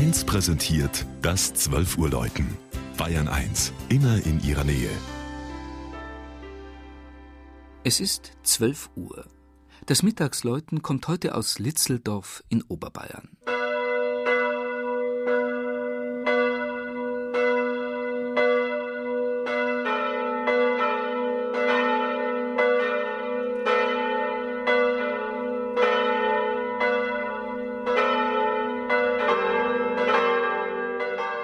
1 präsentiert das 12 Uhr Läuten. Bayern 1, immer in ihrer Nähe. Es ist 12 Uhr. Das Mittagsläuten kommt heute aus Litzeldorf in Oberbayern.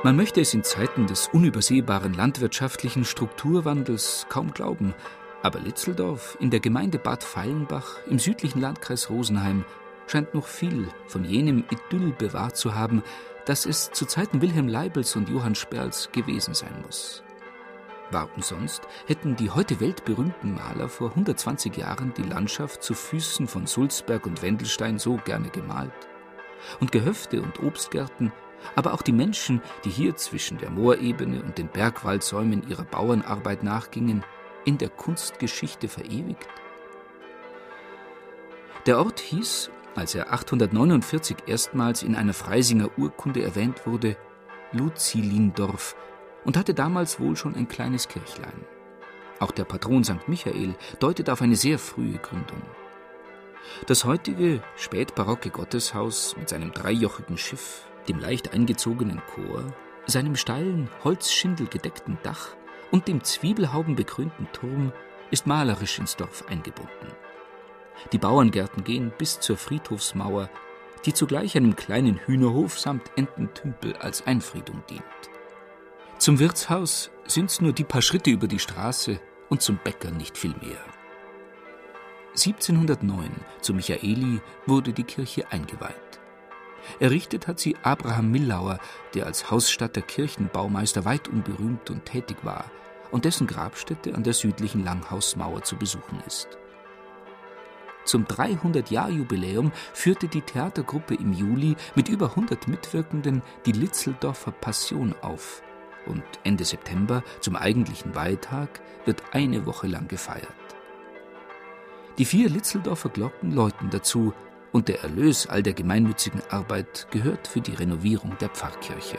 Man möchte es in Zeiten des unübersehbaren landwirtschaftlichen Strukturwandels kaum glauben, aber Litzeldorf in der Gemeinde Bad Feilenbach im südlichen Landkreis Rosenheim scheint noch viel von jenem Idyll bewahrt zu haben, das es zu Zeiten Wilhelm Leibels und Johann Sperls gewesen sein muss. Warum sonst hätten die heute weltberühmten Maler vor 120 Jahren die Landschaft zu Füßen von Sulzberg und Wendelstein so gerne gemalt? Und Gehöfte und Obstgärten aber auch die Menschen, die hier zwischen der Moorebene und den Bergwaldsäumen ihrer Bauernarbeit nachgingen, in der Kunstgeschichte verewigt? Der Ort hieß, als er 849 erstmals in einer Freisinger Urkunde erwähnt wurde, Luzilindorf und hatte damals wohl schon ein kleines Kirchlein. Auch der Patron St. Michael deutet auf eine sehr frühe Gründung. Das heutige spätbarocke Gotteshaus mit seinem dreijochigen Schiff dem leicht eingezogenen Chor, seinem steilen, holzschindelgedeckten Dach und dem zwiebelhaubenbekrönten Turm ist malerisch ins Dorf eingebunden. Die Bauerngärten gehen bis zur Friedhofsmauer, die zugleich einem kleinen Hühnerhof samt Ententümpel als Einfriedung dient. Zum Wirtshaus sind's nur die paar Schritte über die Straße und zum Bäcker nicht viel mehr. 1709 zu Michaeli wurde die Kirche eingeweiht. Errichtet hat sie Abraham Millauer, der als Hausstatter Kirchenbaumeister weit unberühmt und tätig war und dessen Grabstätte an der südlichen Langhausmauer zu besuchen ist. Zum 300-Jahr-Jubiläum führte die Theatergruppe im Juli mit über 100 Mitwirkenden die Litzeldorfer Passion auf. Und Ende September, zum eigentlichen Weihtag, wird eine Woche lang gefeiert. Die vier Litzeldorfer Glocken läuten dazu, und der Erlös all der gemeinnützigen Arbeit gehört für die Renovierung der Pfarrkirche.